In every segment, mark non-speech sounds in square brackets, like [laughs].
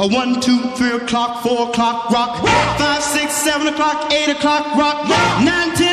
A one, two, three o'clock, four o'clock, rock. rock. Five, six, seven o'clock, eight o'clock, rock. rock. Nine, ten,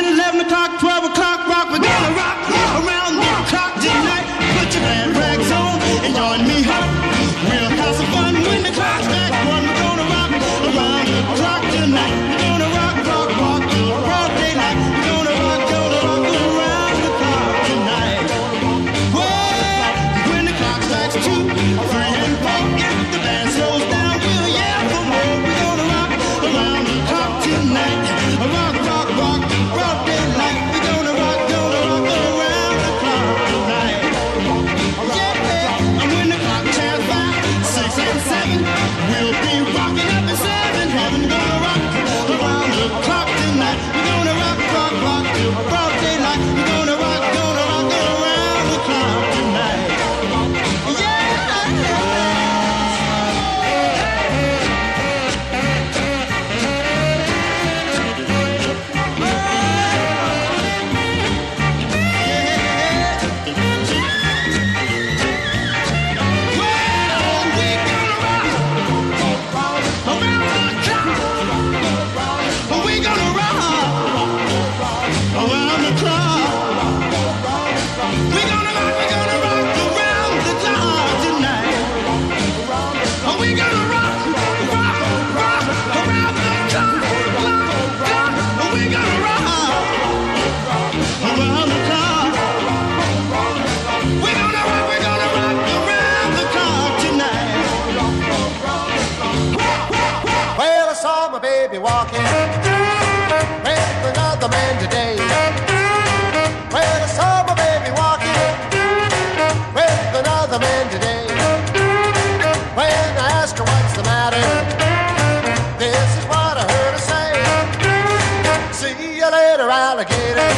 alligator.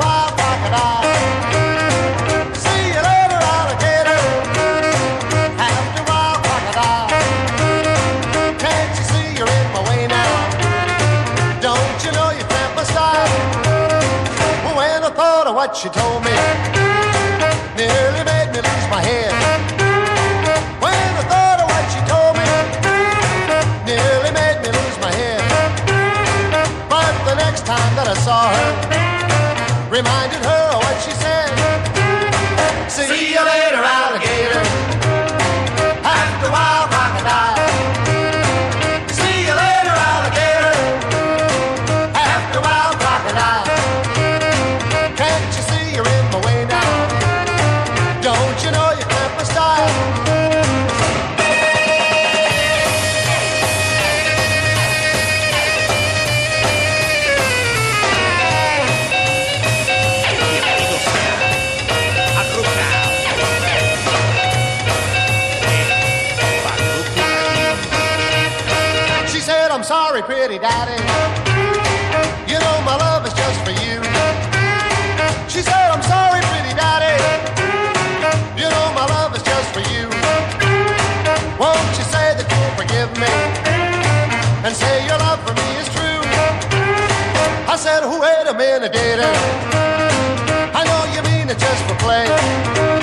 While, crocodile. See you alligator. While, crocodile. Can't you see you're in my way now? Don't you know you my style? When I thought of what she told me, nearly made me lose my head. Time that I saw her, reminded her of what she pretty daddy. You know my love is just for you. She said, I'm sorry, pretty daddy. You know my love is just for you. Won't you say that you'll forgive me? And say your love for me is true. I said, wait a minute, gator. I know you mean it just for play.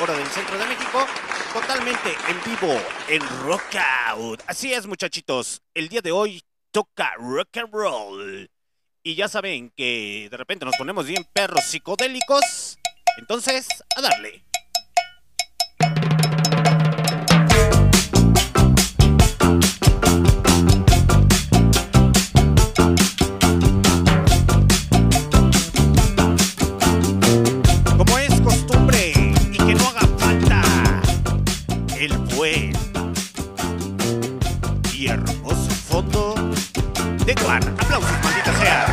Hora del centro de México, totalmente en vivo en Rockout. Así es, muchachitos, el día de hoy toca rock and roll. Y ya saben que de repente nos ponemos bien perros psicodélicos. Entonces, a darle. Aplausos, maldita sea.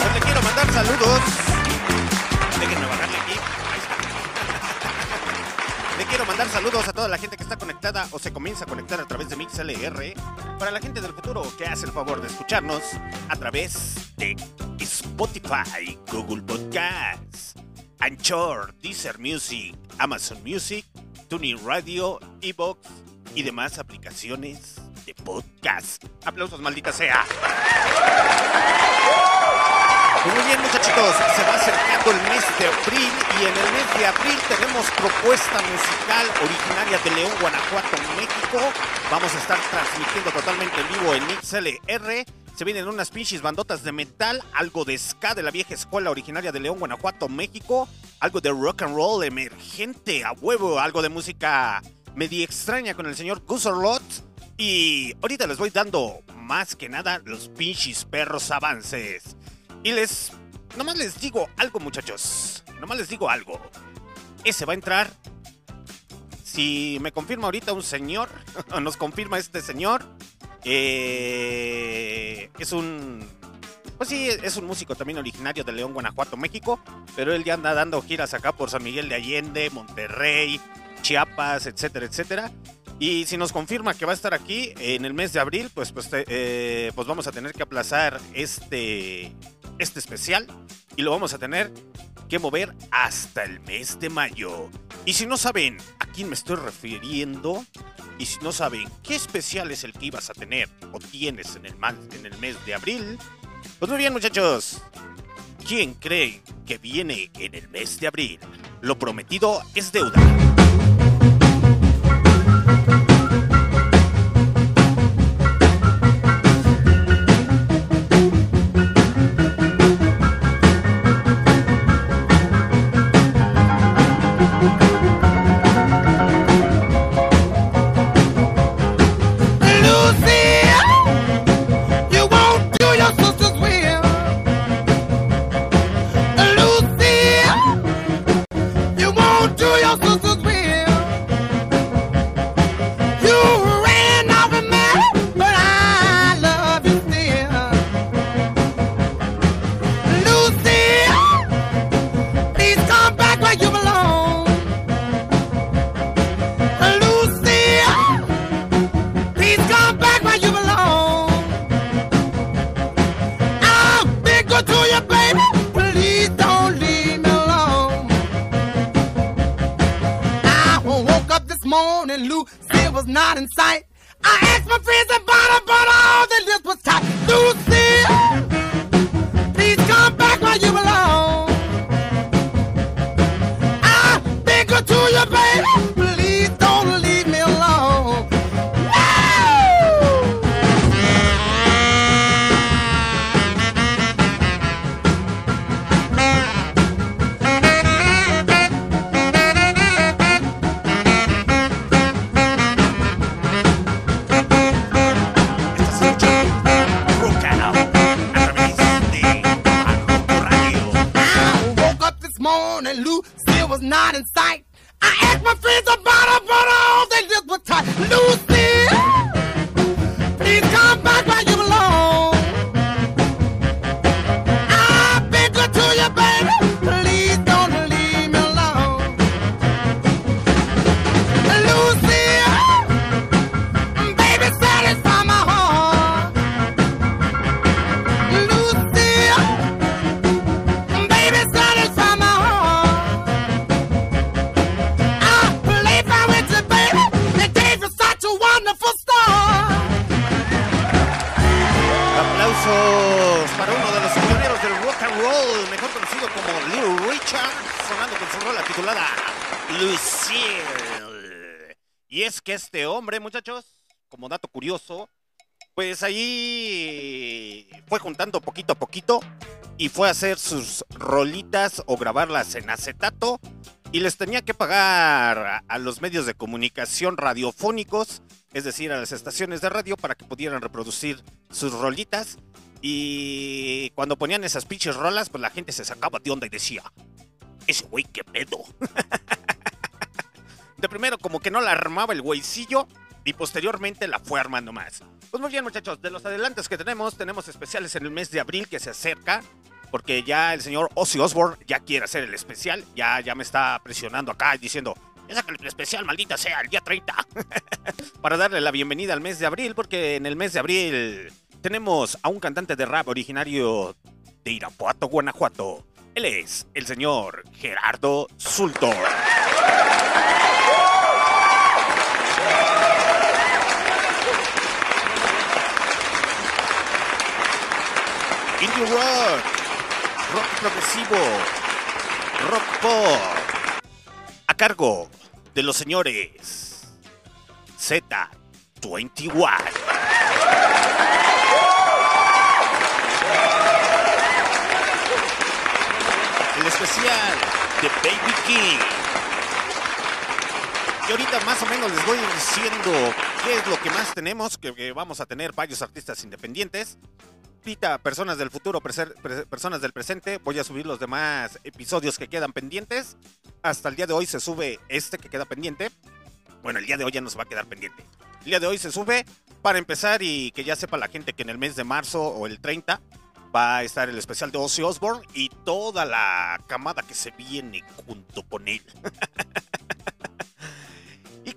Pues le quiero mandar saludos. Déjenme bajarle aquí. Le quiero mandar saludos a toda la gente que está conectada o se comienza a conectar a través de MixLR. Para la gente del futuro que hace el favor de escucharnos a través de Spotify, Google Podcasts, Anchor, Deezer Music, Amazon Music, Tuning Radio, Evox y demás aplicaciones de podcast. Aplausos, maldita sea. Muy bien, muchachitos, se va acercando el mes de abril y en el mes de abril tenemos propuesta musical originaria de León, Guanajuato, México. Vamos a estar transmitiendo totalmente en vivo en MixLR. Se vienen unas pinches bandotas de metal, algo de ska de la vieja escuela originaria de León, Guanajuato, México, algo de rock and roll emergente a huevo, algo de música media extraña con el señor Gusorlot. Y ahorita les voy dando más que nada los pinches perros avances. Y les. Nomás les digo algo, muchachos. Nomás les digo algo. Ese va a entrar. Si me confirma ahorita un señor, [laughs] nos confirma este señor. eh, es un. Pues sí, es un músico también originario de León, Guanajuato, México. Pero él ya anda dando giras acá por San Miguel de Allende, Monterrey, Chiapas, etcétera, etcétera. Y si nos confirma que va a estar aquí en el mes de abril, pues, pues, eh, pues vamos a tener que aplazar este, este especial y lo vamos a tener que mover hasta el mes de mayo. Y si no saben a quién me estoy refiriendo, y si no saben qué especial es el que ibas a tener o tienes en el, mes de abril, pues muy bien muchachos. ¿Quién cree que viene en el mes de abril? Lo prometido es deuda. Es que este hombre, muchachos, como dato curioso, pues ahí fue juntando poquito a poquito y fue a hacer sus rolitas o grabarlas en acetato y les tenía que pagar a, los medios de comunicación radiofónicos, es decir, a las estaciones de radio para que pudieran reproducir sus rolitas. Y cuando ponían esas pinches rolas, pues la gente se sacaba de onda y decía, ese güey qué pedo. [laughs] De primero como que no la armaba el güeycillo y posteriormente la fue armando más. Pues muy bien muchachos, de los adelantes que tenemos, tenemos especiales en el mes de abril que se acerca. Porque ya el señor Ozzy Osbourne ya quiere hacer el especial. Ya, ya me está presionando acá diciendo, ya el especial, maldita sea, el día 30. [laughs] Para darle la bienvenida al mes de abril, porque en el mes de abril tenemos a un cantante de rap originario de Irapuato, Guanajuato. Él es el señor Gerardo Sultor. Indie rock, rock progresivo, rock pop, a cargo de los señores Z21. El especial de Baby King. Y ahorita más o menos les voy diciendo qué es lo que más tenemos, que, que vamos a tener varios artistas independientes. Ahorita, personas del futuro, personas del presente, voy a subir los demás episodios que quedan pendientes. Hasta el día de hoy se sube este que queda pendiente. Bueno, el día de hoy ya no se va a quedar pendiente. El día de hoy se sube para empezar y que ya sepa la gente que en el mes de marzo o el 30 va a estar el especial de Ozzy Osbourne y toda la camada que se viene junto con él. [laughs]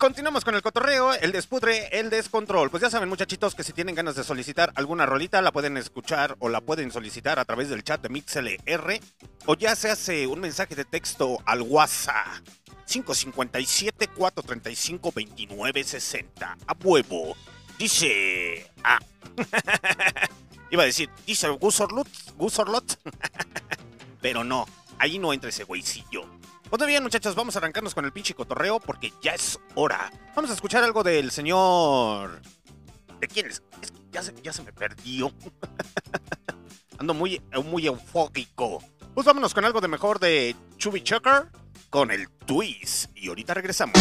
Continuamos con el cotorreo, el despudre, el descontrol. Pues ya saben, muchachitos, que si tienen ganas de solicitar alguna rolita, la pueden escuchar o la pueden solicitar a través del chat de MixLR. O ya se hace un mensaje de texto al WhatsApp. 557-435-2960. A huevo. Dice... Ah. [laughs] Iba a decir, dice Gusorlot. Gusorlot. [laughs] Pero no, ahí no entra ese güeycillo. Pues bien, muchachos, vamos a arrancarnos con el pinche cotorreo porque ya es hora. Vamos a escuchar algo del señor. ¿De quién es? Es que ya se, ya se me perdió. [laughs] Ando muy, muy eufórico. Pues vámonos con algo de mejor de Chubby Chucker con el Twist. Y ahorita regresamos.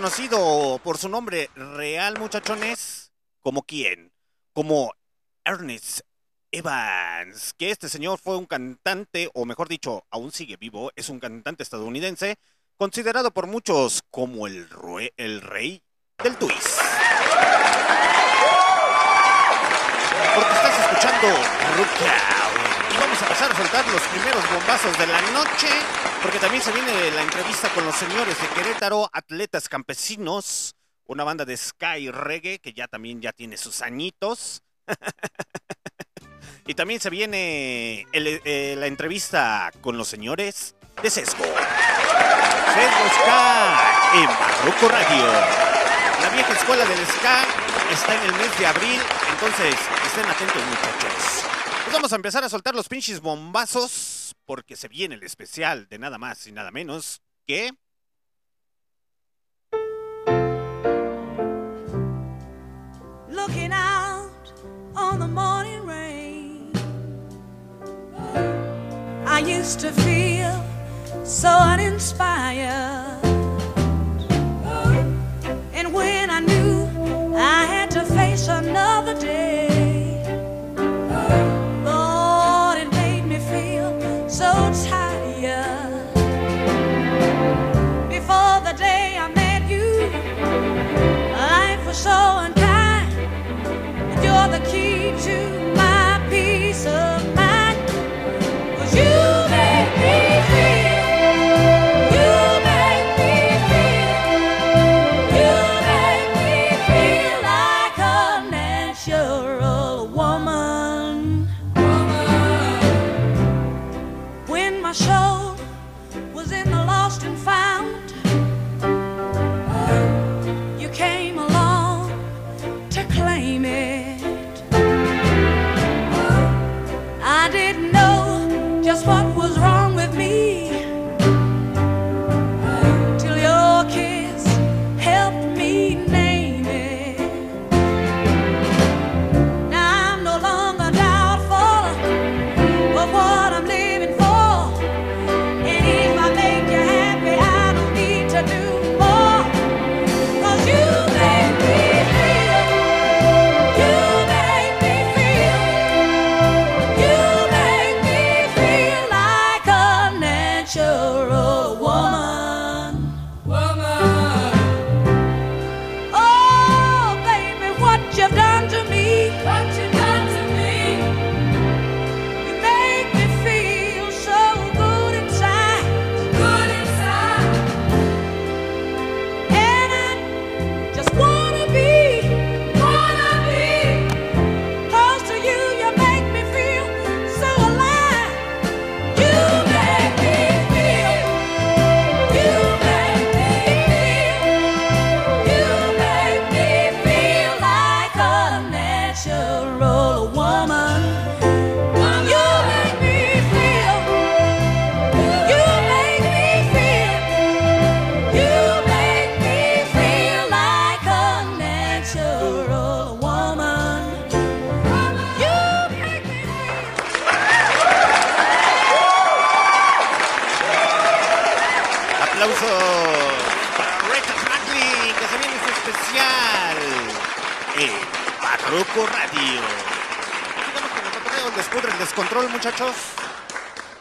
Conocido por su nombre real, muchachones, como quién? Como Ernest Evans, que este señor fue un cantante, o mejor dicho, aún sigue vivo, es un cantante estadounidense, considerado por muchos como el, rey del twist. Porque estás escuchando Rookout. Y vamos a empezar a soltar los primeros bombazos de la noche, porque también se viene la entrevista con los señores de Querétaro, Atletas Campesinos, una banda de Sky Reggae que ya también ya tiene sus añitos. [laughs] y también se viene eh, la entrevista con los señores de Sesgo. Sesgo Ska en Barroco Radio. La vieja escuela del Ska está en el mes de abril, entonces estén atentos muchachos. Pues vamos a empezar a soltar los pinches bombazos porque se viene el especial de nada más y nada menos que... looking out on the morning rain. I used to feel so uninspired. And when I knew I had to face another day, muchachos.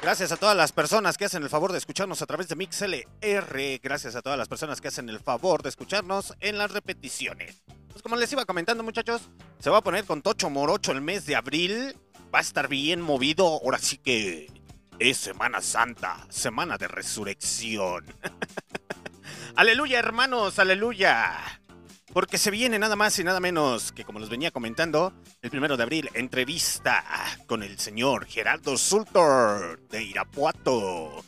Gracias a todas las personas que hacen el favor de escucharnos a través de MixLR. Gracias a todas las personas que hacen el favor de escucharnos en las repeticiones. Pues como les iba comentando, muchachos, se va a poner con Tocho Morocho el mes de abril. Va a estar bien movido. Ahora sí que es Semana Santa, Semana de Resurrección. [laughs] aleluya, hermanos, aleluya. Porque se viene nada más y nada menos que, como les venía comentando, el primero de abril, entrevista con el señor Gerardo Sultor de Irapuato.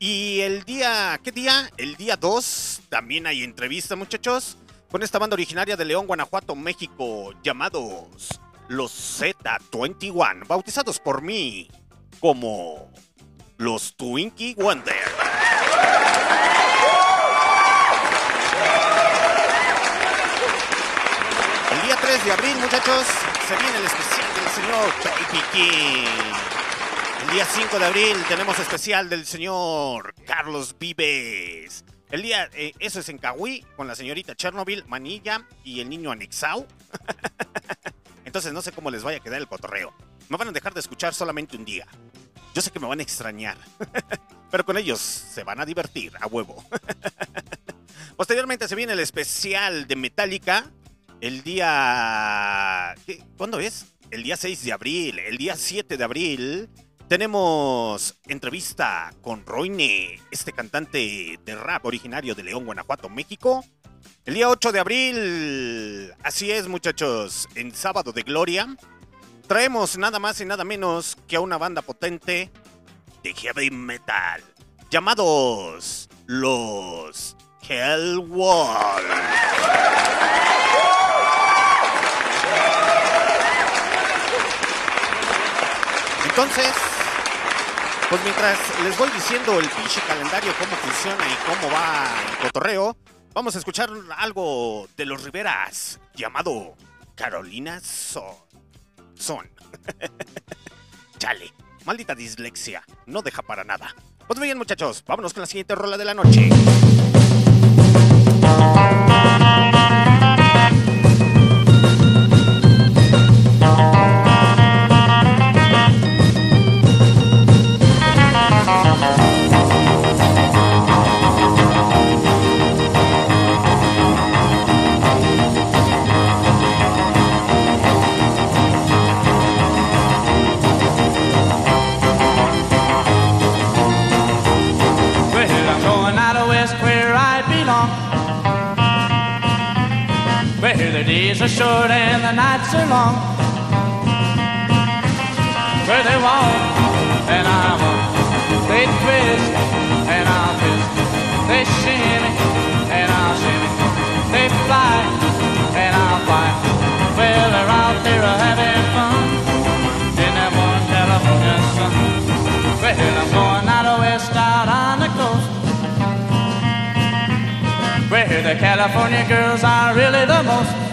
Y el día, ¿qué día? El día 2 también hay entrevista, muchachos, con esta banda originaria de León, Guanajuato, México, llamados los Z21, bautizados por mí como los Twinkie Wonder. De abril, muchachos, se viene el especial del señor King. El día 5 de abril tenemos especial del señor Carlos Vives. El día, eh, eso es en Cahuí, con la señorita Chernobyl, Manilla y el niño Anexau. [laughs] Entonces no sé cómo les vaya a quedar el cotorreo. Me van a dejar de escuchar solamente un día. Yo sé que me van a extrañar. [laughs] Pero con ellos se van a divertir, a huevo. [laughs] Posteriormente se viene el especial de Metallica. El día... ¿Cuándo es? El día 6 de abril. El día 7 de abril tenemos entrevista con Roine, este cantante de rap originario de León, Guanajuato, México. El día 8 de abril, así es muchachos, en sábado de gloria, traemos nada más y nada menos que a una banda potente de heavy metal, llamados los Hellwall. Entonces, pues mientras les voy diciendo el pinche calendario, cómo funciona y cómo va el cotorreo, vamos a escuchar algo de los Riveras llamado Carolina Son. Son. [laughs] Chale, maldita dislexia, no deja para nada. Pues bien muchachos, vámonos con la siguiente rola de la noche. Where they walk and I walk. They twist and I'll twist. They shimmy and I'll shimmy. They fly and I'll fly. Well, they're out there having fun in that one California sun. Well, I'm going out west out on the coast. Where the California girls are really the most.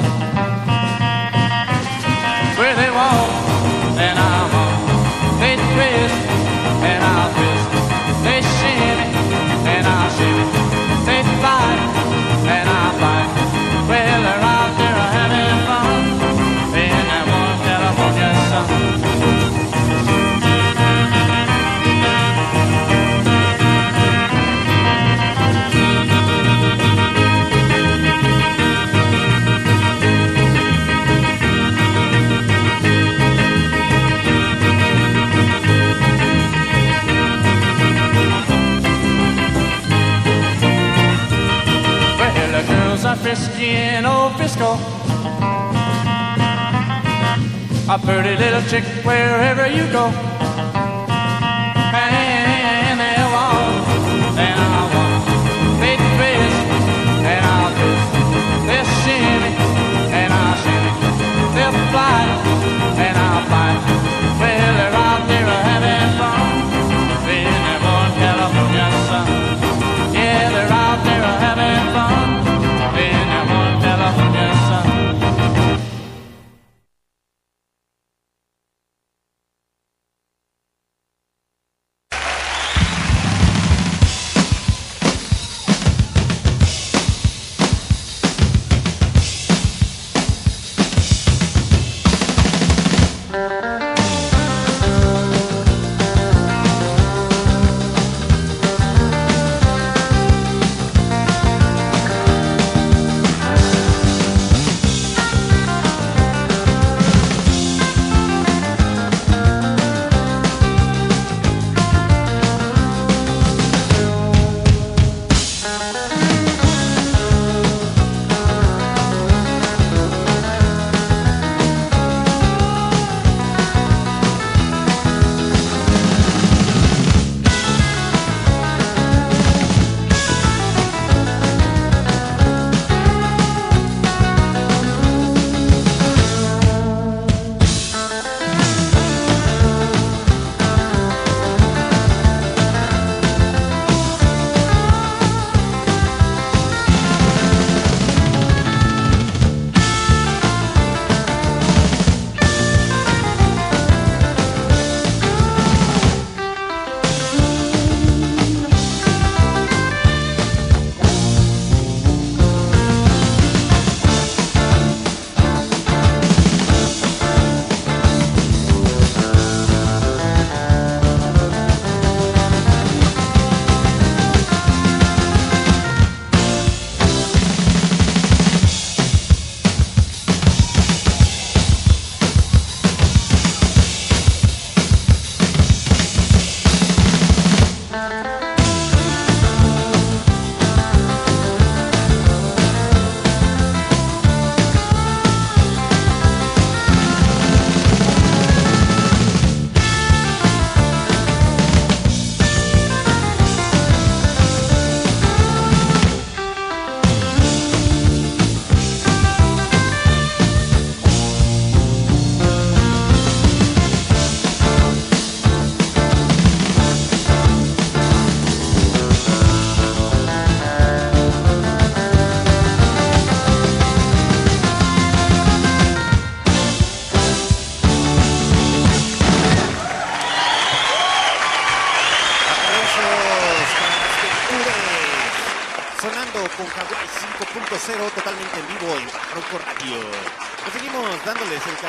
In old Frisco. A pretty little chick wherever you go.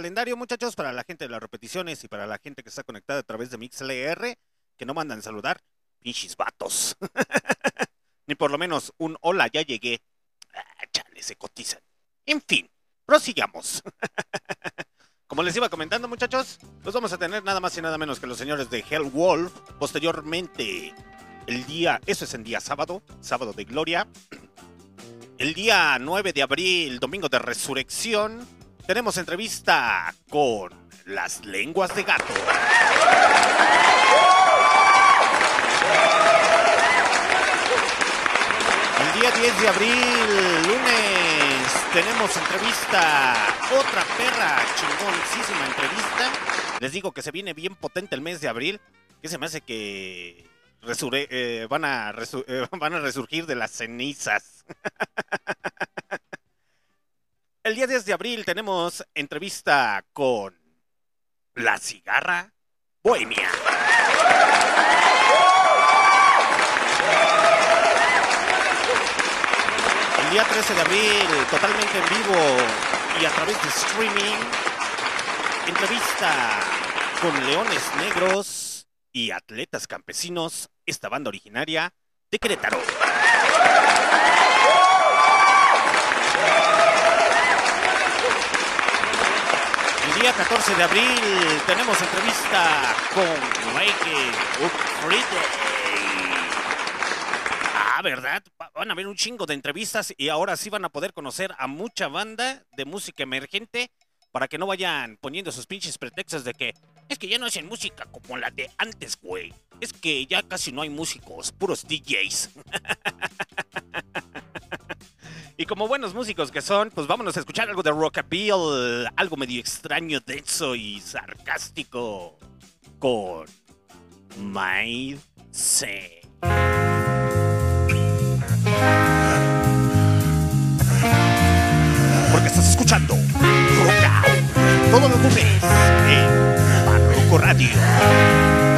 Calendario, muchachos, para la gente de las repeticiones y para la gente que está conectada a través de MixLR, que no mandan saludar. Pinches vatos. [laughs] Ni por lo menos un hola, ya llegué. Ah, chale, se cotizan. En fin, prosigamos. [laughs] Como les iba comentando, muchachos, pues vamos a tener nada más y nada menos que los señores de Hell Wolf. Posteriormente, el día, eso es en día sábado, sábado de gloria. [clears throat] El día 9 de abril, domingo de resurrección, tenemos entrevista con las lenguas de gato. El día 10 de abril, lunes, tenemos entrevista, otra perra chingoncísima entrevista. Les digo que se viene bien potente el mes de abril, que se me hace que resure- eh, van, a resu- eh, [laughs] van a resurgir de las cenizas. [laughs] El día 10 de abril tenemos entrevista con La Cigarra Bohemia. El día 13 de abril, totalmente en vivo y a través de streaming, entrevista con Leones Negros y Atletas Campesinos, esta banda originaria de Querétaro. Día 14 de abril tenemos entrevista con Friday. Ah, ¿verdad? Va- Van a haber un chingo de entrevistas y ahora sí van a poder conocer a mucha banda de música emergente para que no vayan poniendo sus pinches pretextos de que es que ya no hacen música como la de antes, güey. Es que ya casi no hay músicos, puros DJs. [laughs] Y como buenos músicos que son, pues vámonos a escuchar algo de rockabilly, algo medio extraño, denso y sarcástico con My. Porque estás escuchando Rock todos los lunes en Barroco Radio.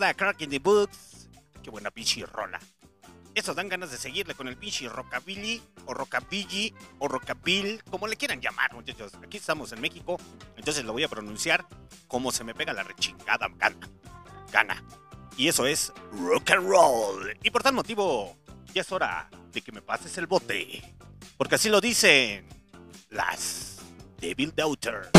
Crack in the Boots. Qué buena pinche rola. Eso dan ganas de seguirle con el pinche rockabilly o rockabilly o rockabill, como le quieran llamar, muchachos. Aquí estamos en México, entonces lo voy a pronunciar como se me pega la rechingada gana. Gana. Y eso es rock and roll. Y por tal motivo, ya es hora de que me pases el bote. Porque así lo dicen las Devil Daughter.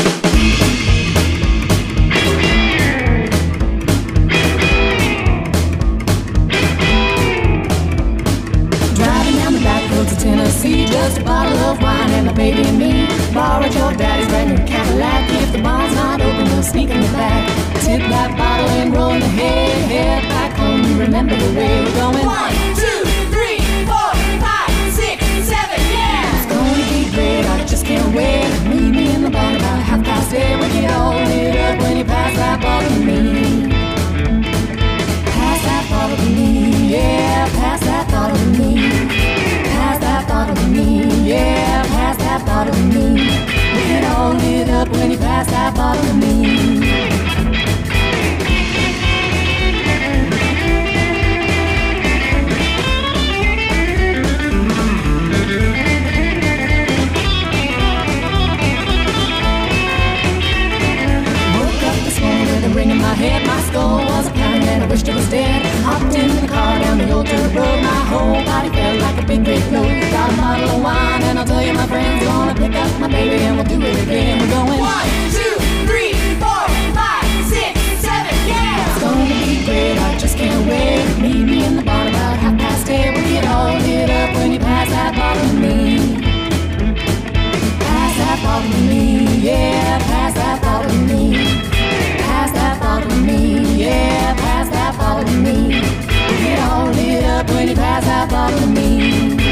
Tennessee, just a bottle of wine and my baby and me. Borrowed your daddy's brand new Cadillac. If the barn's not open, we'll sneak in the back. Tip that bottle and roll the head, head back home. You remember the way we're going. One, All lit up when you pass that bottle to me. Woke up this morning with a ring in my head. My skull was a pounding and I wished it was dead. Hopped in the car down the old dirt road. My whole body felt like a big load. Got a bottle of wine and I'll tell you my friends gonna pick up my baby and we'll do it again. We're going One, two, three, four, five, six, seven, yeah. It's gonna be great. I just can't wait. Meet me in the bar about half past eight. We get all lit up when you pass that bottle to me. Pass that bottle to me, yeah. Pass that bottle to me. Pass that bottle to me, yeah. Pass that bottle to me. We get all lit up when you pass that bottle to me.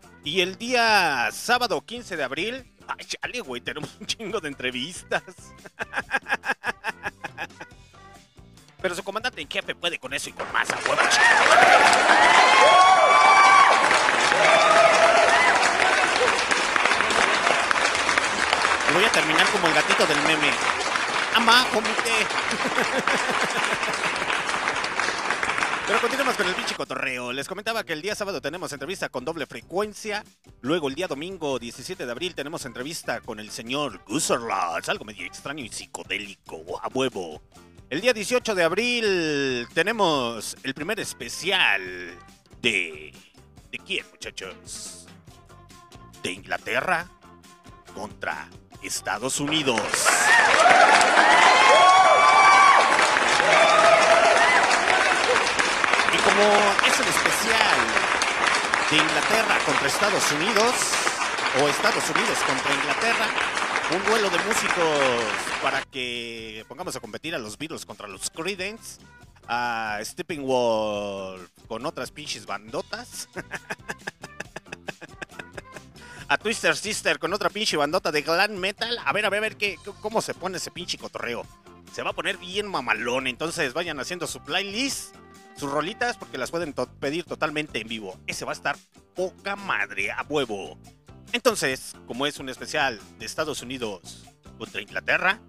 Y el día sábado 15 de abril. Ay, chale, güey, tenemos un chingo de entrevistas. Pero su comandante en jefe puede con eso y con más a huevo, voy a terminar como el gatito del meme. Ama, comité. Pero continuemos con el pinche cotorreo. Les comentaba que el día sábado tenemos entrevista con doble frecuencia. Luego el día domingo 17 de abril tenemos entrevista con el señor Gusserlas. Algo medio extraño y psicodélico. A huevo. El día 18 de abril tenemos el primer especial de... ¿De quién, muchachos? De Inglaterra contra Estados Unidos. Como es el especial de Inglaterra contra Estados Unidos, o Estados Unidos contra Inglaterra, un duelo de músicos para que pongamos a competir a los Beatles contra los Creedence, a Stepping Wolf con otras pinches bandotas. [laughs] a Twister Sister con otra pinche bandota de glam metal. A ver, a ver, a ver qué, cómo se pone ese pinche cotorreo. Se va a poner bien mamalón. Entonces vayan haciendo su playlist, sus rolitas, porque las pueden pedir totalmente en vivo. Ese va a estar poca madre a huevo. Entonces, como es un especial de Estados Unidos contra Inglaterra,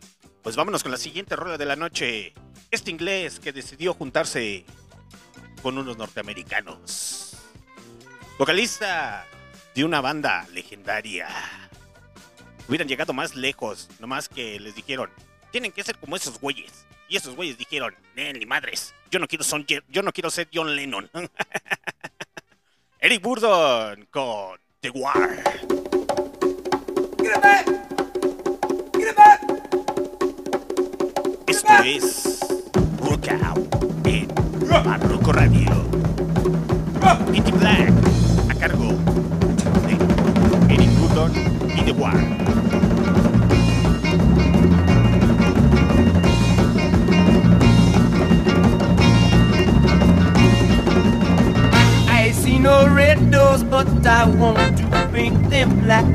pues vámonos con la siguiente rola de la noche. Este inglés que decidió juntarse con unos norteamericanos. vocalista de una banda legendaria. Hubieran llegado más lejos, nomás que les dijeron, tienen que ser como esos güeyes. Y esos güeyes dijeron, ni madres, yo no quiero, son, yo no quiero ser John Lennon. [laughs] Eric Burdon con The War. Esto es Rock Out en Barroco Radio. Pitty Black a cargo de Eric Burdon y The War. No red doors, but I want to paint them black.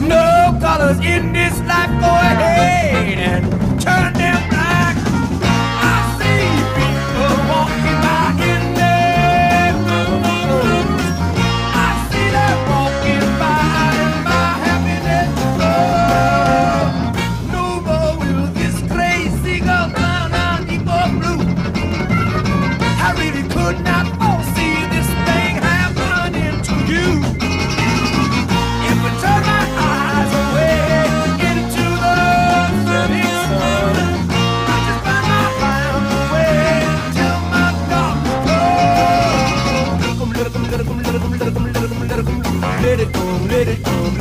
No colors in this life, go ahead and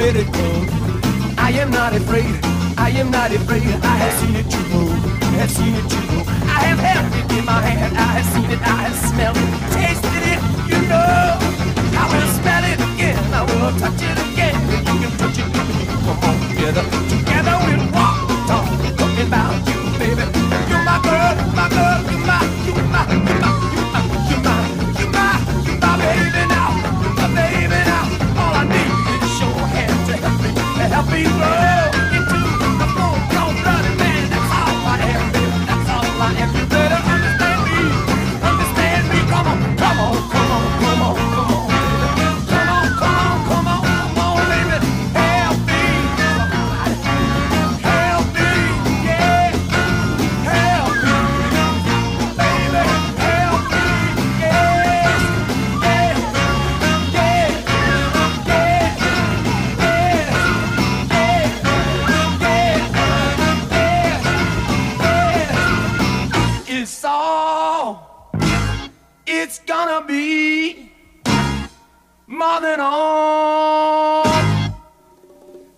I am not afraid. I am not afraid. I have seen it too. I have seen it too. I have held it in my hand. I have seen it. I have smelled it, tasted it. You know. I will smell it again. I will touch it again. You can touch it with me. Come on, together. Together we'll walk the talk. Talking about you, baby. You're my girl. My girl. people. It's gonna be more than all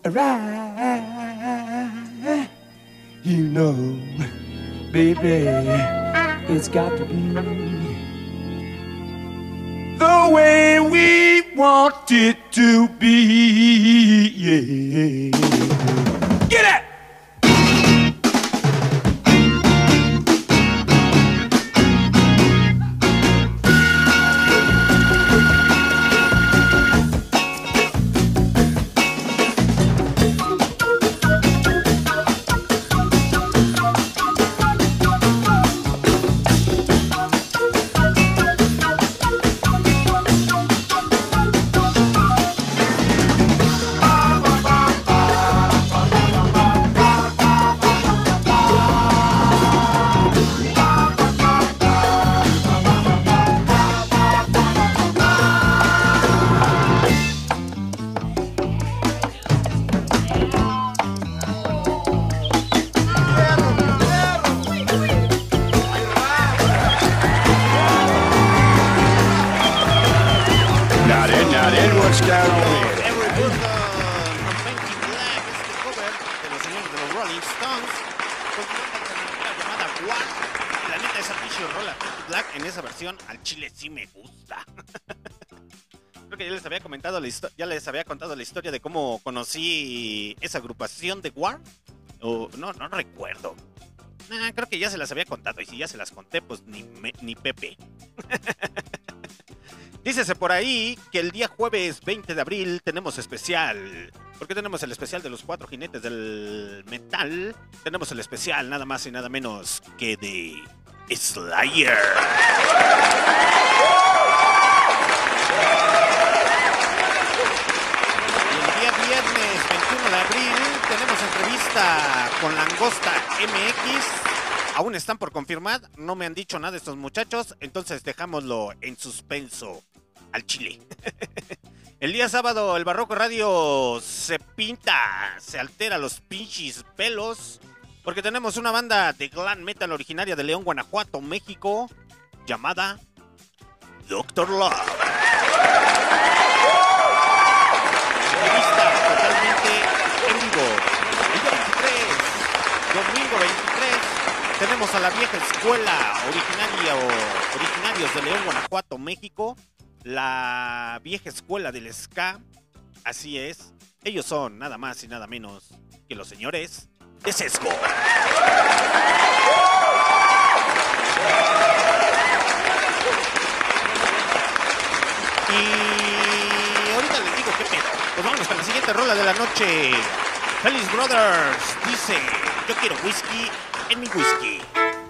right. You know, baby, it's got to be the way we want it to be. Yeah. Get it! Historia de cómo conocí esa agrupación de War. O no, no recuerdo. Creo que ya se las había contado. Y si ya se las conté, pues ni, me- ni Pepe. [laughs] Dícese por ahí que el día jueves 20 de abril tenemos especial. Porque tenemos el especial de los cuatro jinetes del metal. Tenemos el especial nada más y nada menos que de Slayer. entrevista con Langosta MX. Aún están por confirmar, no me han dicho nada estos muchachos, entonces dejámoslo en suspenso al chile. [laughs] el día sábado el Barroco Radio se pinta, se altera los pinches pelos, porque tenemos una banda de glam metal originaria de León, Guanajuato, México, llamada Doctor Love. domingo 23 tenemos a la vieja escuela originaria o originarios de León, Guanajuato, México. La vieja escuela del ska. Así es. Ellos son nada más y nada menos que los señores de Sesco. Y ahorita les digo qué pedo. Pues vamos con la siguiente rola de la noche. Feliz Brothers dice. Yo quiero whisky en mi whisky.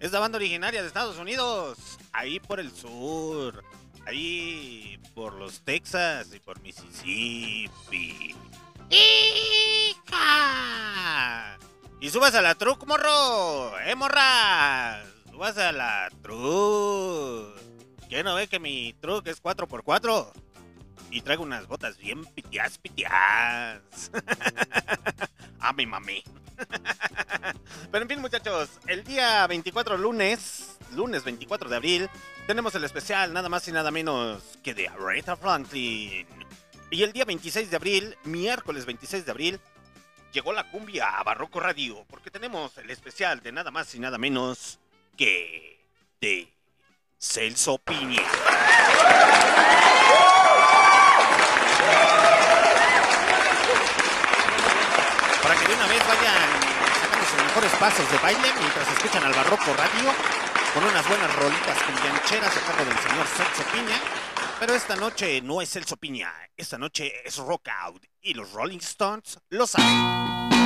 Es la banda originaria de Estados Unidos, ahí por el sur, ahí por los Texas y por Mississippi. ¡Hija! Y subas a la truck, morro, eh, morra. Subas a la truck. ¿Qué no ve que mi truck es 4x4? Y traigo unas botas bien pitias, pitias. a [laughs] mi mami. Pero en fin, muchachos, el día 24 lunes, lunes 24 de abril, tenemos el especial nada más y nada menos que de Aretha Franklin. Y el día 26 de abril, miércoles 26 de abril, llegó la cumbia a Barroco Radio, porque tenemos el especial de nada más y nada menos que de Celso Piña. Para que de una vez vayan sacando sus mejores pasos de baile mientras escuchan al Barroco Radio con unas buenas rolitas cumbiancheras a cargo del señor Celso Piña. Pero esta noche no es Celso Piña, esta noche es Rock Out y los Rolling Stones lo saben.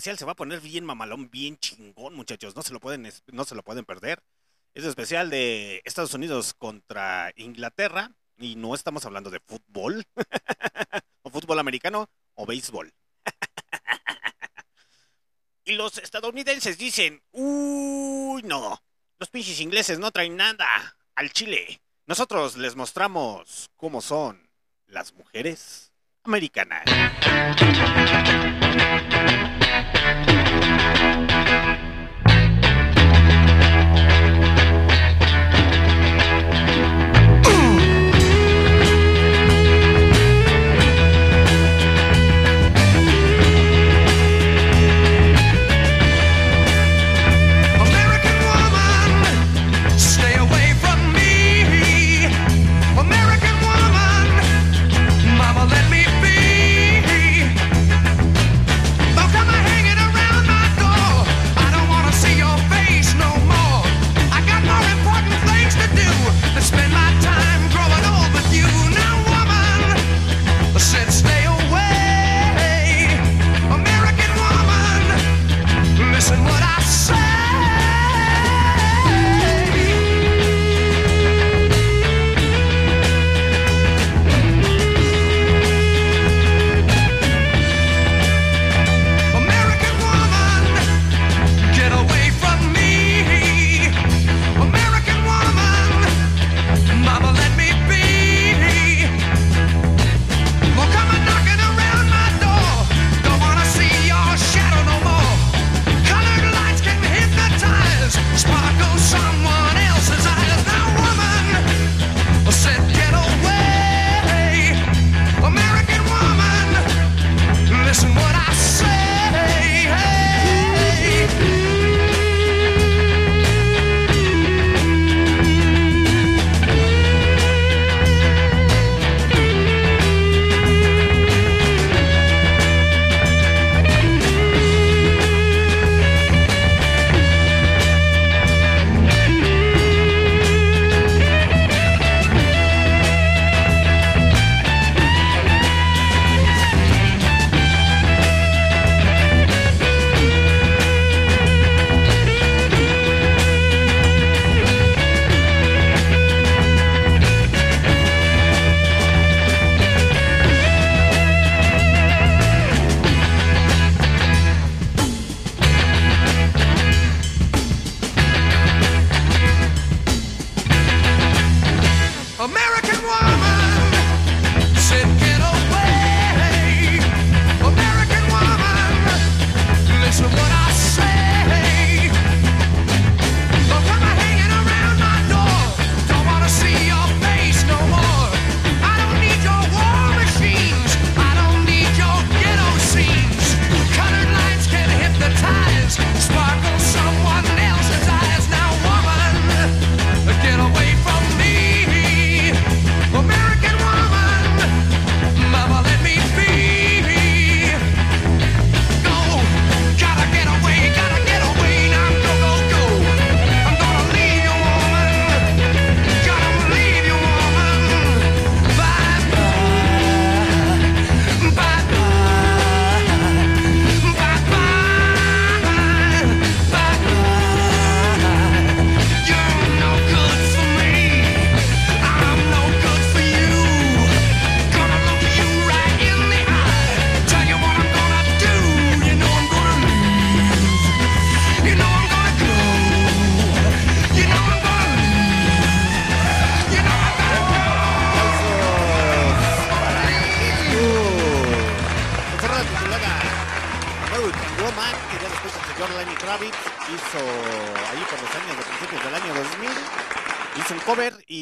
especial se va a poner bien mamalón, bien chingón, muchachos. No se lo pueden, no se lo pueden perder. Es especial de Estados Unidos contra Inglaterra. Y no estamos hablando de fútbol. [laughs] o fútbol americano o béisbol. [laughs] y los estadounidenses dicen, uy, no. Los pinches ingleses no traen nada al Chile. Nosotros les mostramos cómo son las mujeres americanas.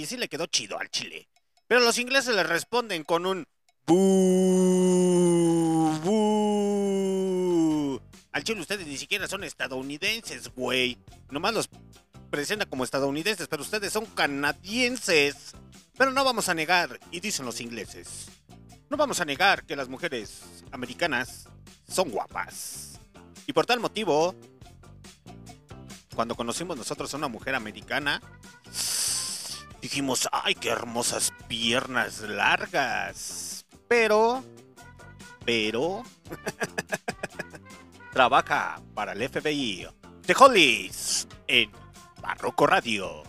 sí le quedó chido al Chile. Pero los ingleses le responden con un. Al Chile ustedes ni siquiera son estadounidenses, güey. Nomás los presenta como estadounidenses, pero ustedes son canadienses. Pero no vamos a negar, y dicen los ingleses, no vamos a negar que las mujeres americanas son guapas. Y por tal motivo, cuando conocimos nosotros a una mujer americana, dijimos, ay, qué hermosas piernas largas. Pero, pero, [laughs] trabaja para el FBI. De Hollis en Barroco Radio.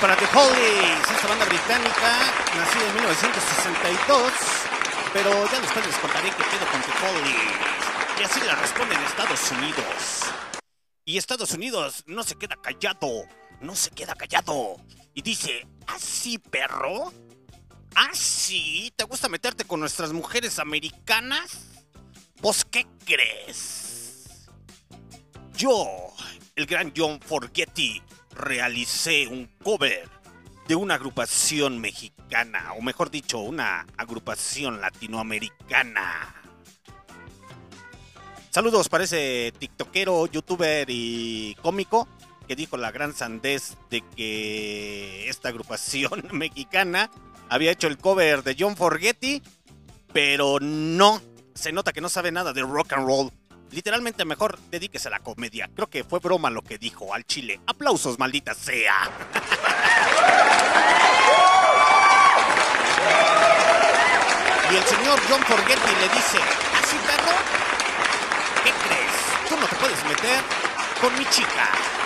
Para The Hollies, esta banda británica, nacida en 1962. Pero ya después les contaré qué pedo con The Hollies. Y así la responden Estados Unidos. Y Estados Unidos no se queda callado, no se queda callado. Y dice, ¿así perro? ¿Así? ¿Te gusta meterte con nuestras mujeres americanas? Pues, ¿qué crees? Yo, el gran John Forgetti, realicé un cover de una agrupación mexicana, o mejor dicho, una agrupación latinoamericana. Saludos para ese tiktokero, youtuber y cómico que dijo la gran sandez de que esta agrupación [laughs] mexicana había hecho el cover de John Forgetti, pero no, se nota que no sabe nada de rock and roll. Literalmente mejor dedíquese a la comedia. Creo que fue broma lo que dijo al chile. Aplausos, maldita sea. Y el señor John Forgetti le dice, ¿así perro? ¿Qué crees? Tú no te puedes meter con mi chica.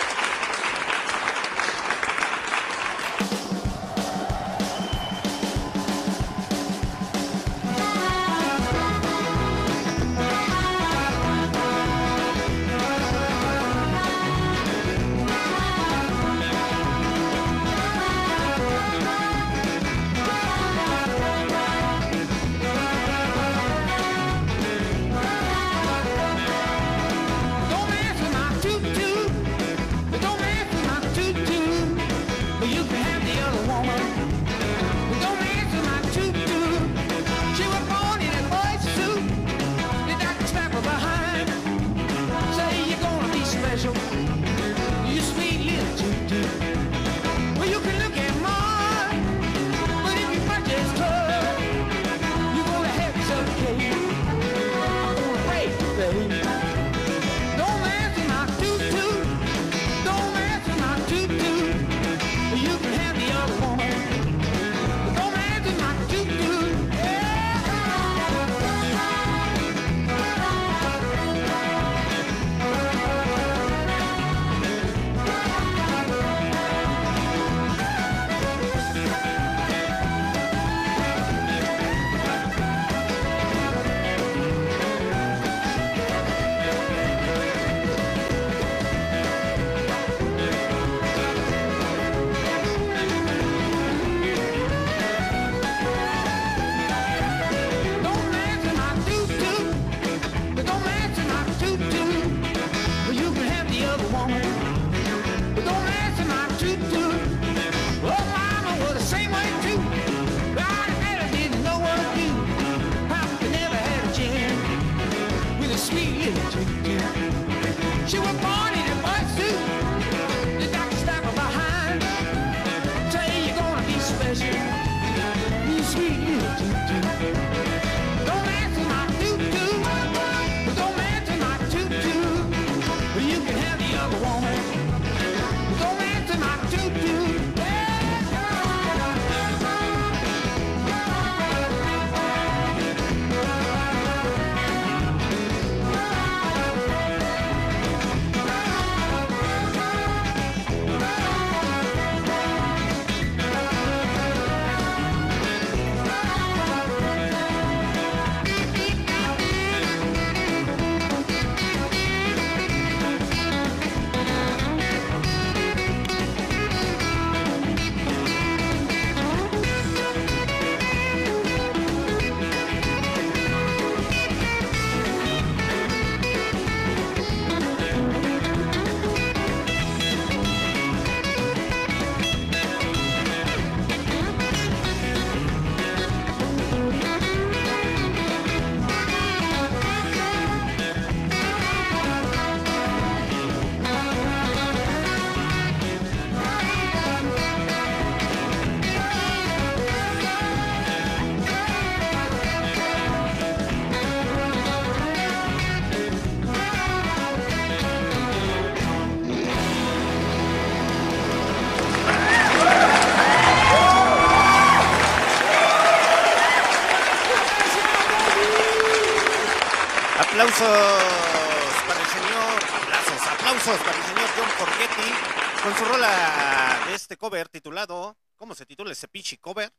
you were born. De este cover titulado. ¿Cómo se titula ese pinche cover?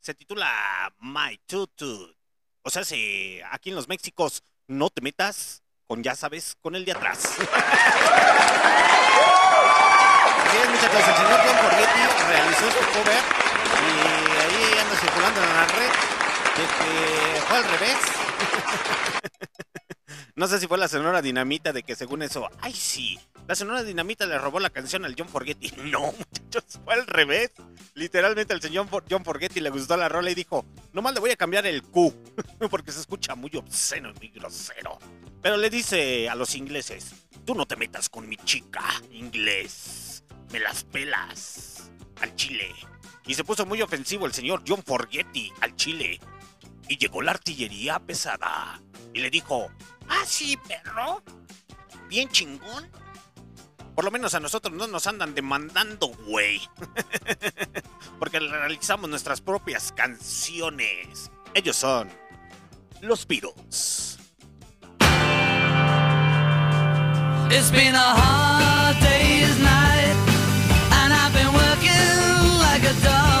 Se titula My Tutu. O sea, si aquí en los Méxicos no te metas con, ya sabes, con el de atrás. [laughs] Así es, muchachos, el señor John Forgetti realizó este cover y ahí anda circulando en la red de que fue al revés. [laughs] No sé si fue la Sonora Dinamita de que según eso, ay sí, la Sonora Dinamita le robó la canción al John Forgetti. [laughs] No, muchachos, fue al revés. Literalmente el señor John Forgetti le gustó la rola y dijo, nomás le voy a cambiar el Q, [laughs] porque se escucha muy obsceno y muy grosero. Pero le dice a los ingleses, tú no te metas con mi chica, inglés, me las pelas al chile. Y se puso muy ofensivo el señor John Forgetti al chile. Y llegó la artillería pesada. Y le dijo, ah, sí, perro. Bien chingón. Por lo menos a nosotros no nos andan demandando, güey. [laughs] Porque realizamos nuestras propias canciones. Ellos son los Beatles. It's been a hard day's night, and I've been working like a dog.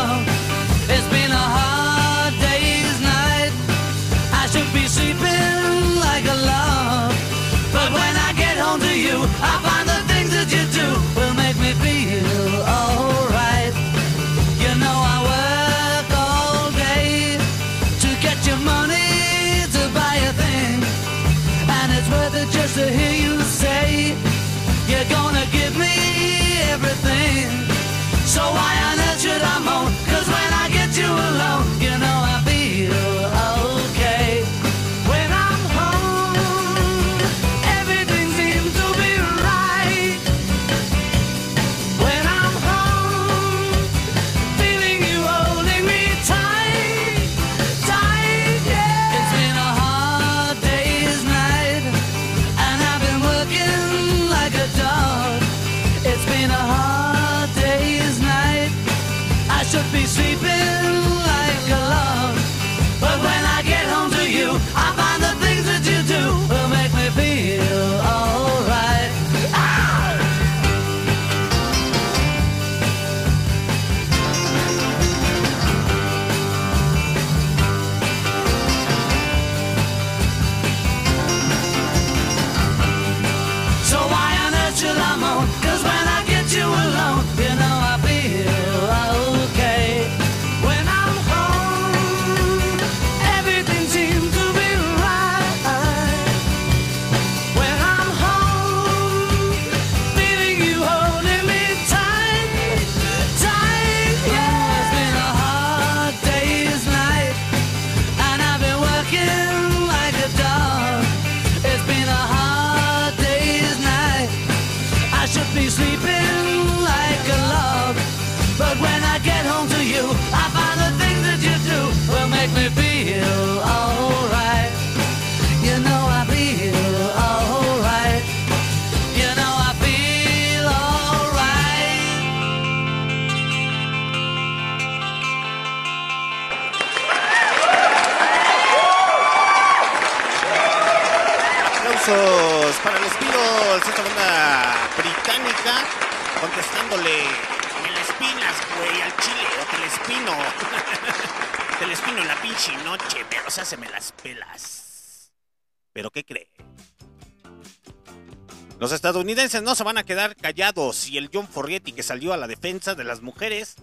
Los estadounidenses no se van a quedar callados y el John Forgetti que salió a la defensa de las mujeres,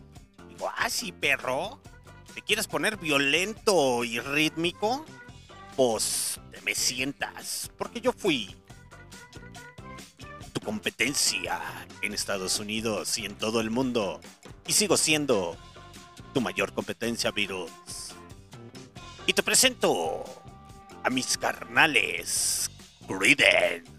digo, ah, sí, perro, ¿te quieres poner violento y rítmico? Pues te me sientas, porque yo fui tu competencia en Estados Unidos y en todo el mundo. Y sigo siendo tu mayor competencia, Virus. Y te presento a mis carnales, Griden.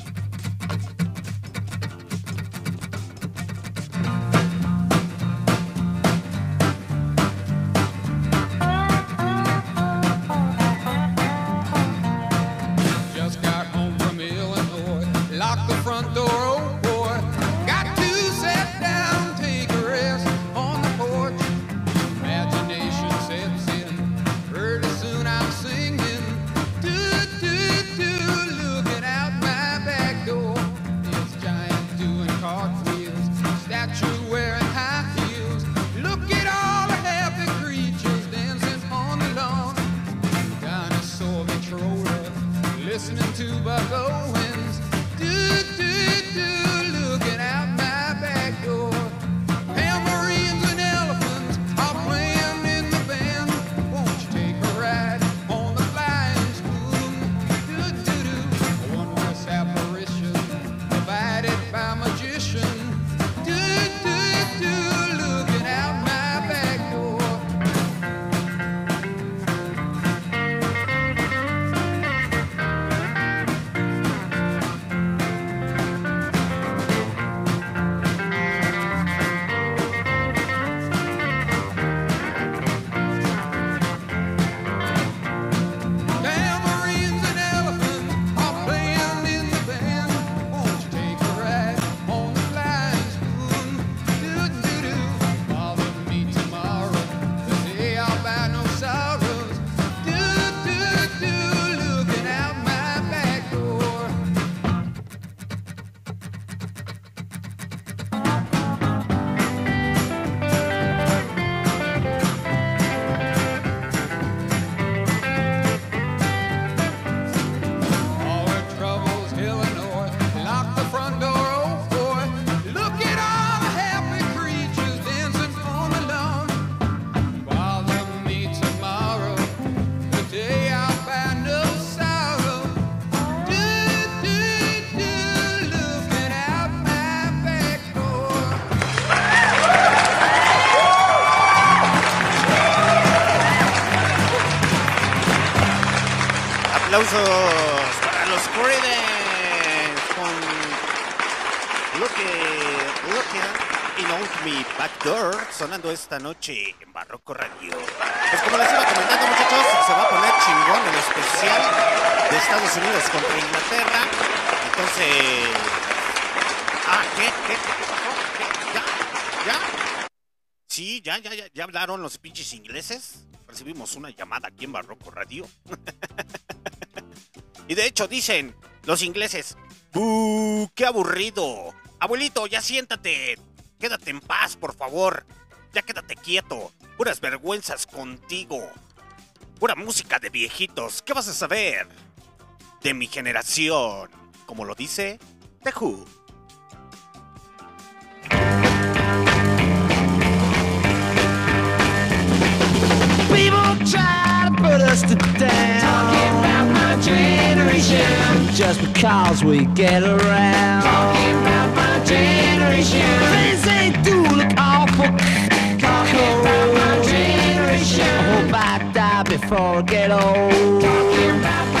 Aplausos para los Creedence con Look at, Look at, y Out Me Back Door sonando esta noche en Barroco Radio. Pues como les iba comentando muchachos, se va a poner chingón el especial de Estados Unidos contra Inglaterra. Entonces... Ah, ¿qué? ¿Qué? ¿Qué? ¿Ya? ¿Ya? Sí, ya, ya, ya, ya hablaron los pinches ingleses. Recibimos una llamada aquí en Barroco Radio. Hecho dicen los ingleses, ¡Buh! ¡Qué aburrido! Abuelito, ya siéntate. Quédate en paz, por favor. Ya quédate quieto. Puras vergüenzas contigo. Pura música de viejitos. ¿Qué vas a saber? De mi generación. Como lo dice The Who. People try to put us. My generation. Just because we get around. Talking about my generation. Things they do look awful. Talking about my generation. I hope I die before I get old. Talking about my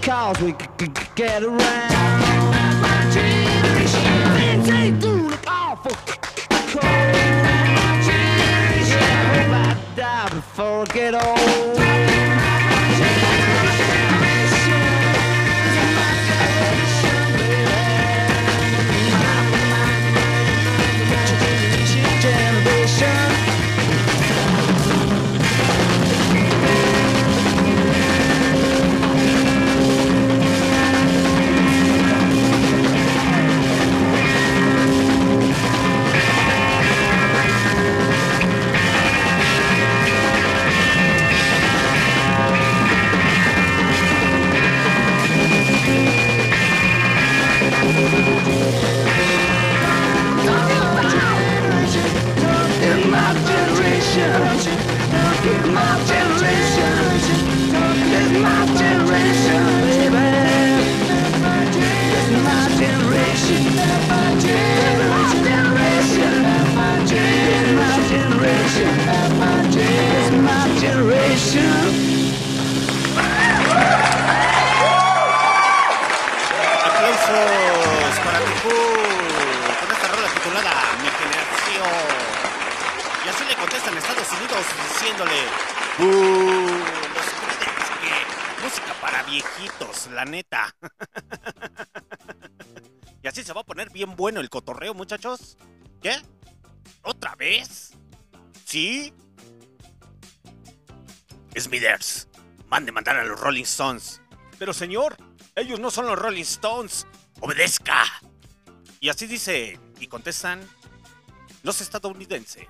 because we c- c- get around. My generation. Things they do look awful cold. My generation. I hope I die before I get old. In Le contestan Estados Unidos diciéndole, "Buh, los Creedence, que música para viejitos, la neta. [laughs] y así se va a poner bien bueno el cotorreo, muchachos. ¿Qué? ¿Otra vez? ¿Sí? Smithers, mande mandar a los Rolling Stones. Pero señor, ellos no son los Rolling Stones. Obedezca. Y así dice, y contestan los estadounidenses.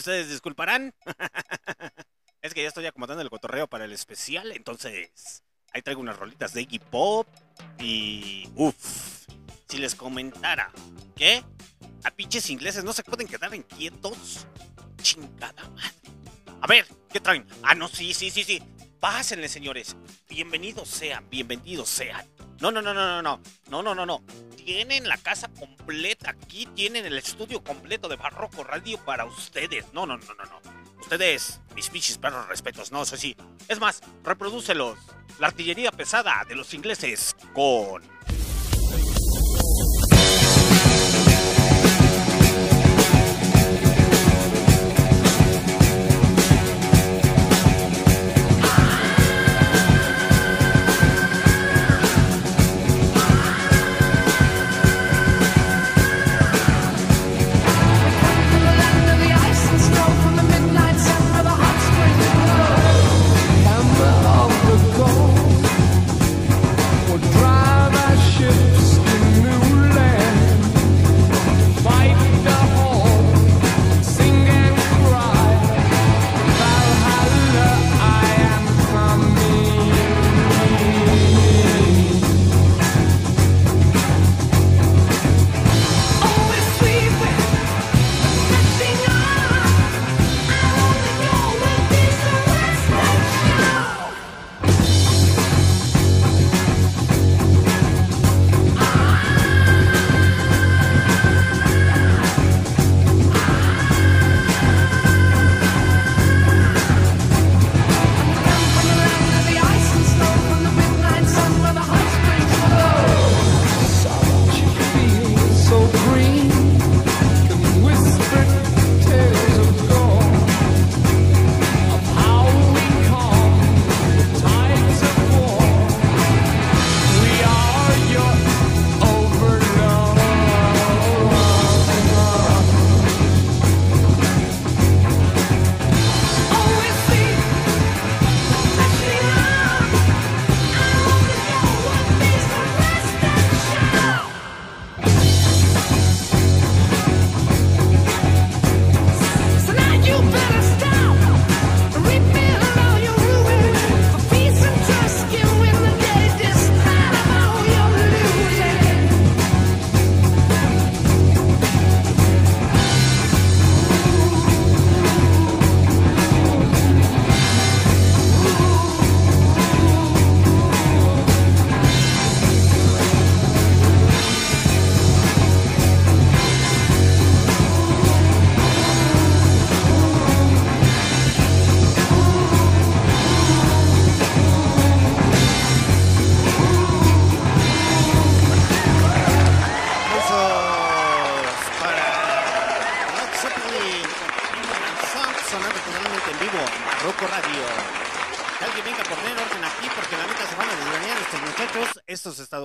Ustedes disculparán. [laughs] Es que ya estoy acomodando el cotorreo para el especial, entonces ahí traigo unas rolitas de Iggy Pop y uff, si les comentara que a pinches ingleses no se pueden quedar inquietos, chingada madre. ¿Qué traen? Ah, no, sí, sí, sí, sí. Pásenle, señores. Bienvenidos sean, bienvenidos sean. No, no, no, no, no, no. No, no, no, no. Tienen la casa completa. Aquí tienen el estudio completo de Barroco Radio para ustedes. No, no, no, no, no. Ustedes, mis pinches perros respetos, no sé si. Es más, reprodúcelos. La artillería pesada de los ingleses con.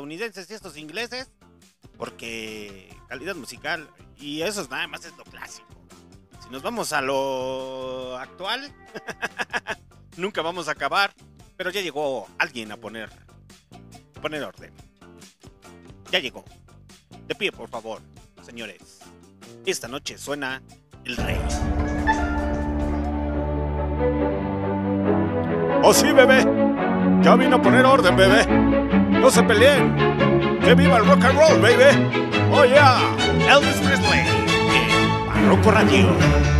Estadounidenses y estos ingleses, porque calidad musical y eso es nada más es lo clásico. Si nos vamos a lo actual, [laughs] nunca vamos a acabar, pero ya llegó alguien a poner, poner orden. Ya llegó. De pie, por favor, señores. Esta noche suena el rey. Oh sí, bebé. Ya vino a poner orden, bebé. No se peleen. Que viva el rock and roll, baby. Oh yeah. Elvis Presley Barroco Radio.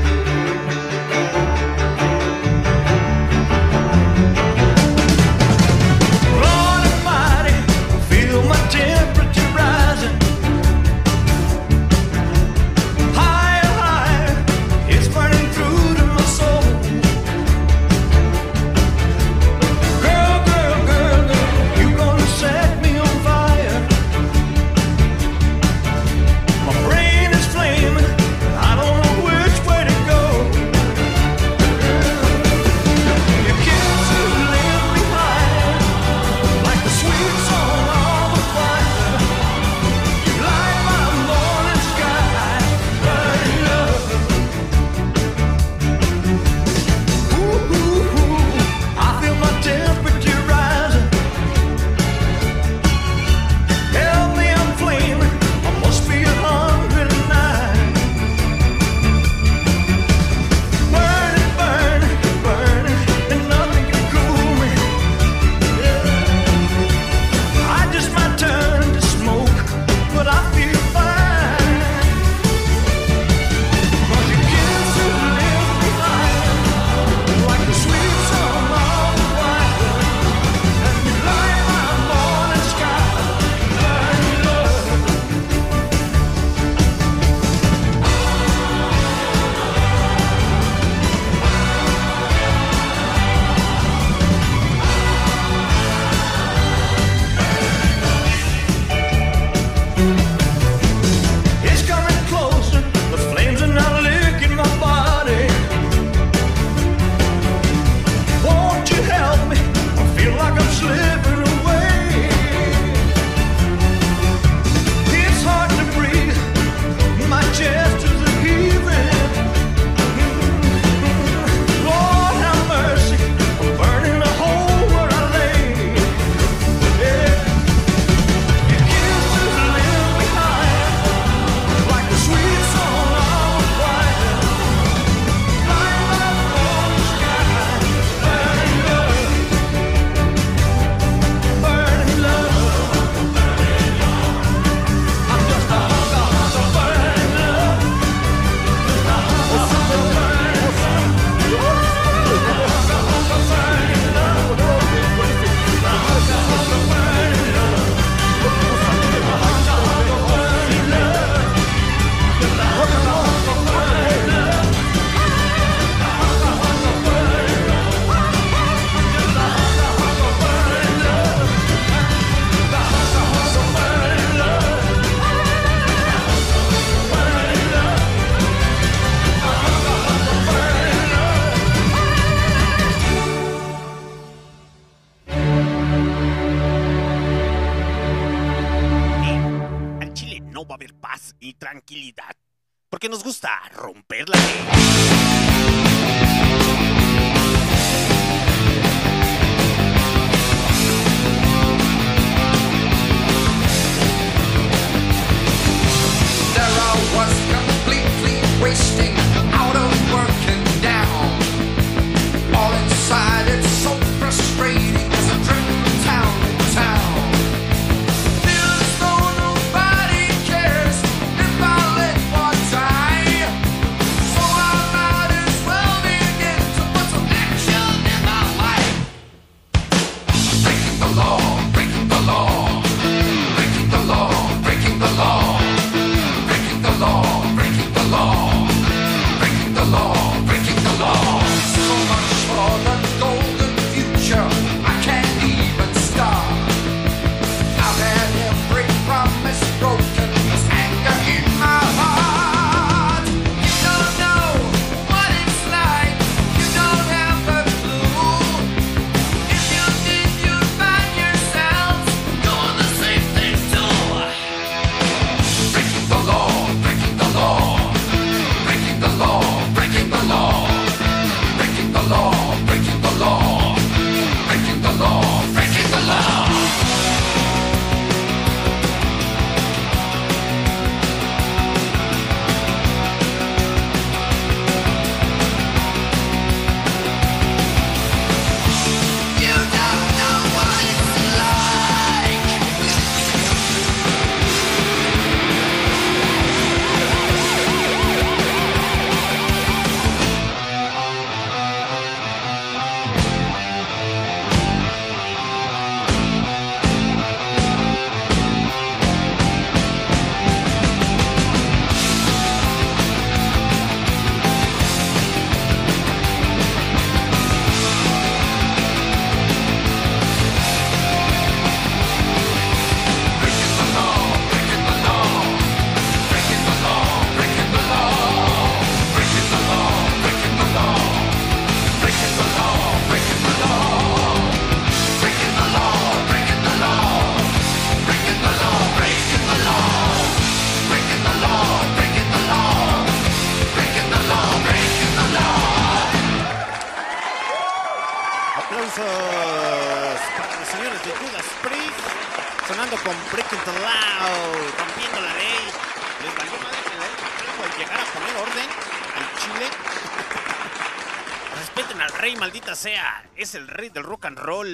rey del rock and roll,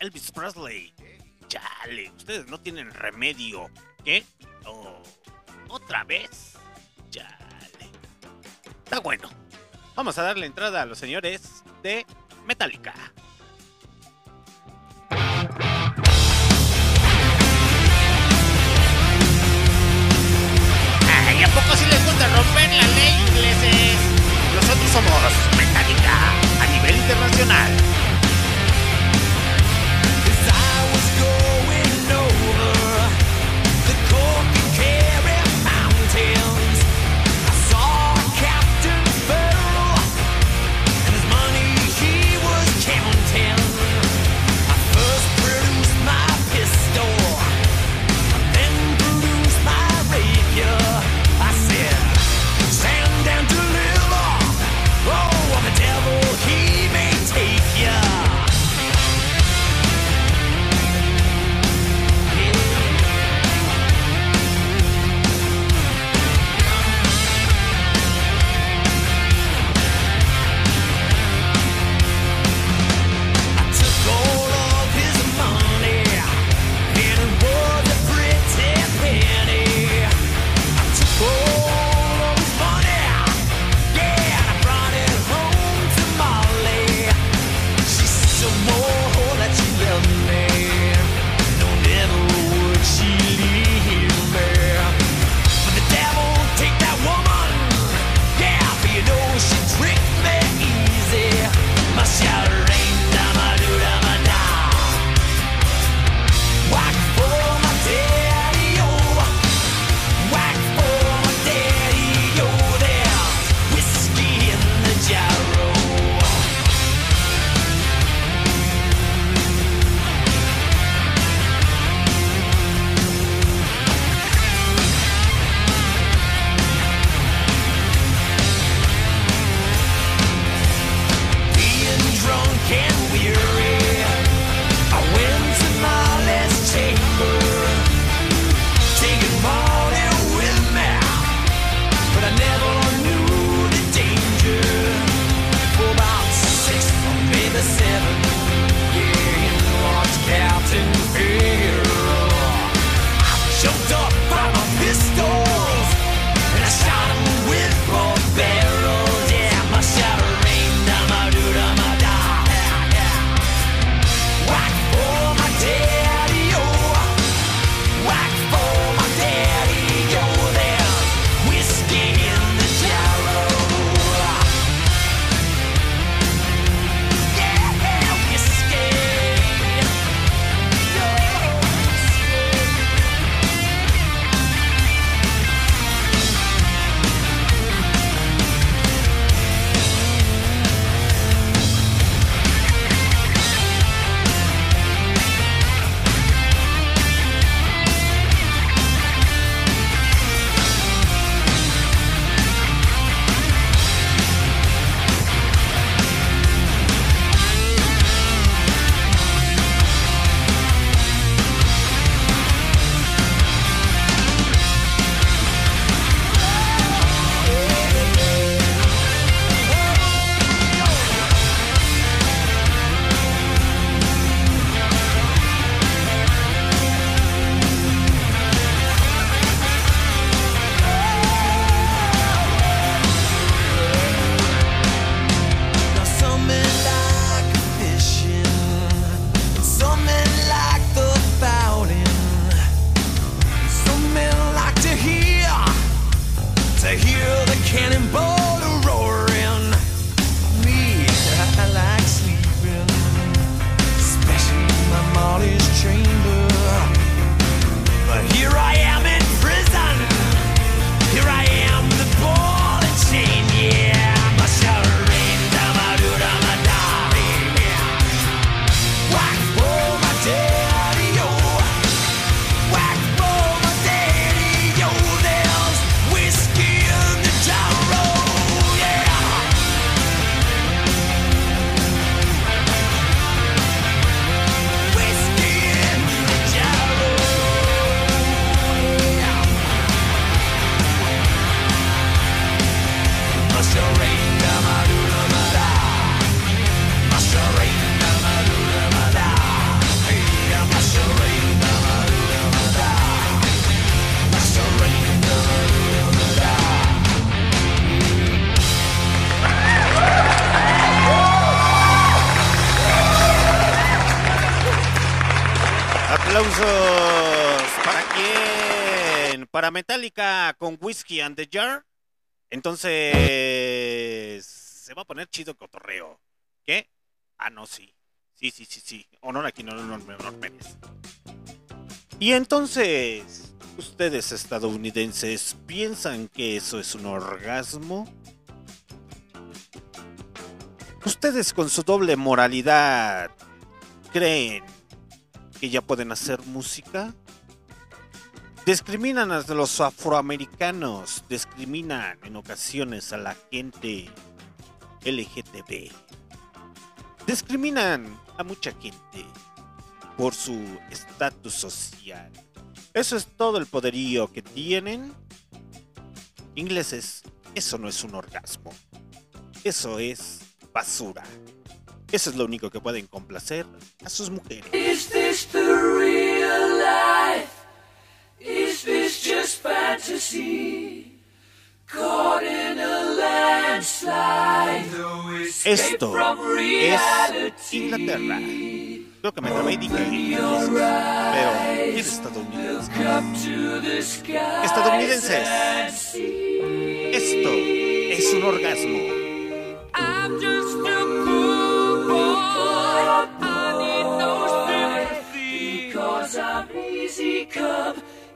Elvis Presley. Chale, ustedes no tienen remedio. ¿Qué? Oh, ¿Otra vez? Chale. Está bueno. Vamos a darle entrada a los señores and the Jar. Entonces, se va a poner chido cotorreo. ¿Qué? Ah, no, sí. Sí, sí, sí, sí. Honor aquí, no, no, no Pérez. Y entonces, ¿ustedes estadounidenses piensan que eso es un orgasmo? ¿Ustedes con su doble moralidad creen que ya pueden hacer música? Discriminan a los afroamericanos, discriminan en ocasiones a la gente LGTB. Discriminan a mucha gente por su estatus social. Eso es todo el poderío que tienen. Ingleses, eso no es un orgasmo. Eso es basura. Eso es lo único que pueden complacer a sus mujeres. Is Esto es. Inglaterra. Creo que me trabé y dije pero es estadounidense. Estadounidenses. Esto es un orgasmo. I'm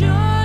joy.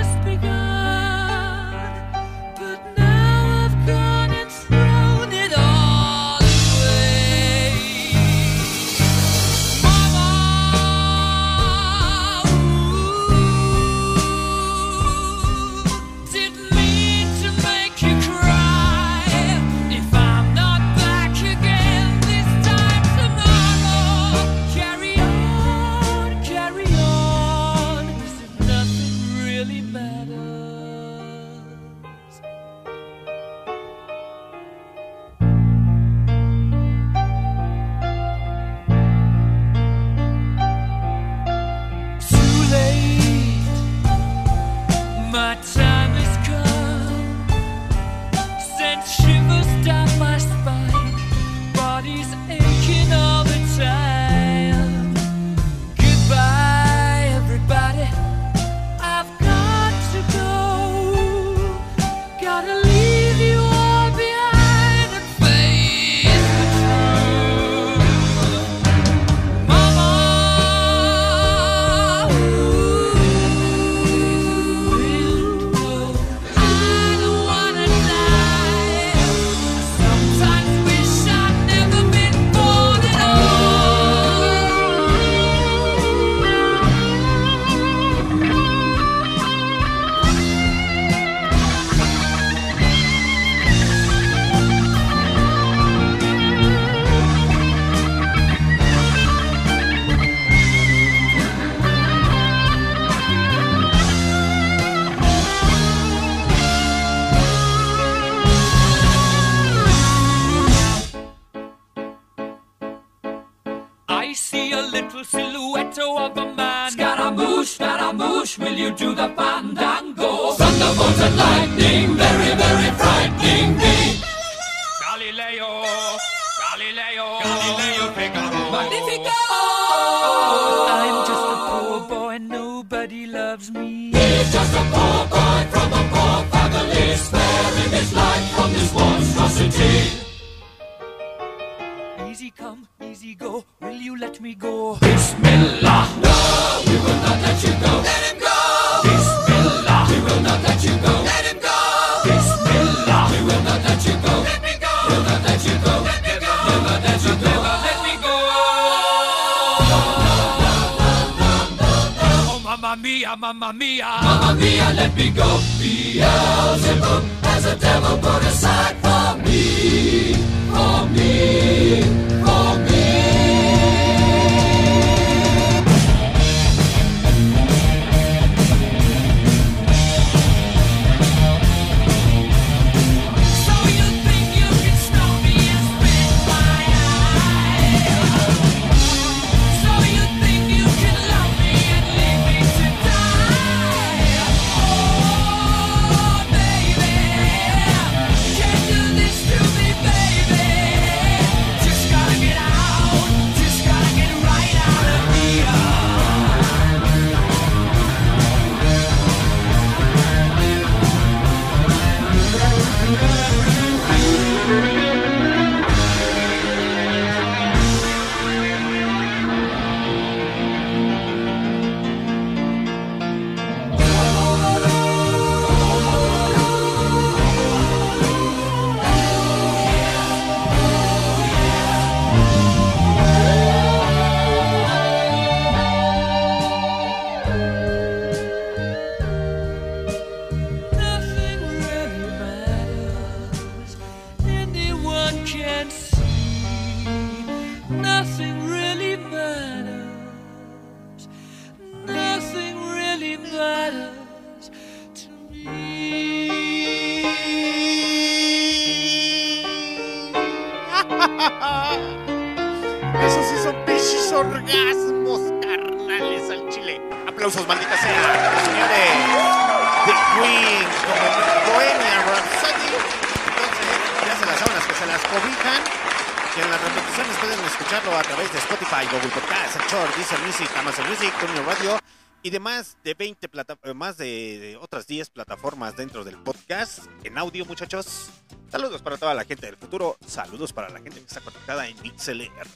Plataformas dentro del podcast en audio, muchachos. Saludos para toda la gente del futuro. Saludos para la gente que está conectada en MixLR.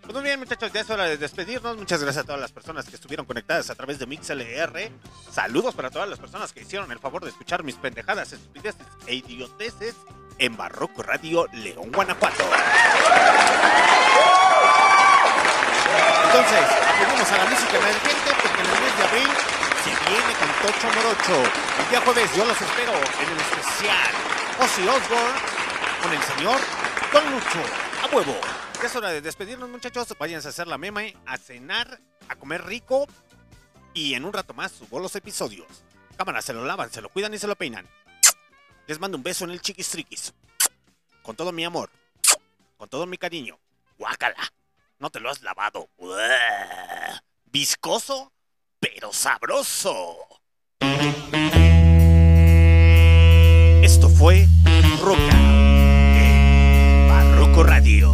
Pues muy bien, muchachos, ya es hora de despedirnos. Muchas gracias a todas las personas que estuvieron conectadas a través de MixLR. Saludos para todas las personas que hicieron el favor de escuchar mis pendejadas, estupideces e idioteces en Barroco Radio León, Guanajuato. Entonces, venimos a la música emergente porque en el mes de abril se viene con Tocho Morocho. El día jueves yo los espero en el especial Ozzy Osbourne con el señor Don Lucho. A huevo. Es hora de despedirnos, muchachos. Váyanse a hacer la meme, a cenar, a comer rico. Y en un rato más subo los episodios. Cámara, se lo lavan, se lo cuidan y se lo peinan. Les mando un beso en el chiquistriquis. Con todo mi amor. Con todo mi cariño. Guácala. No te lo has lavado. Viscoso, pero sabroso. Esto fue Roca en Barroco Radio.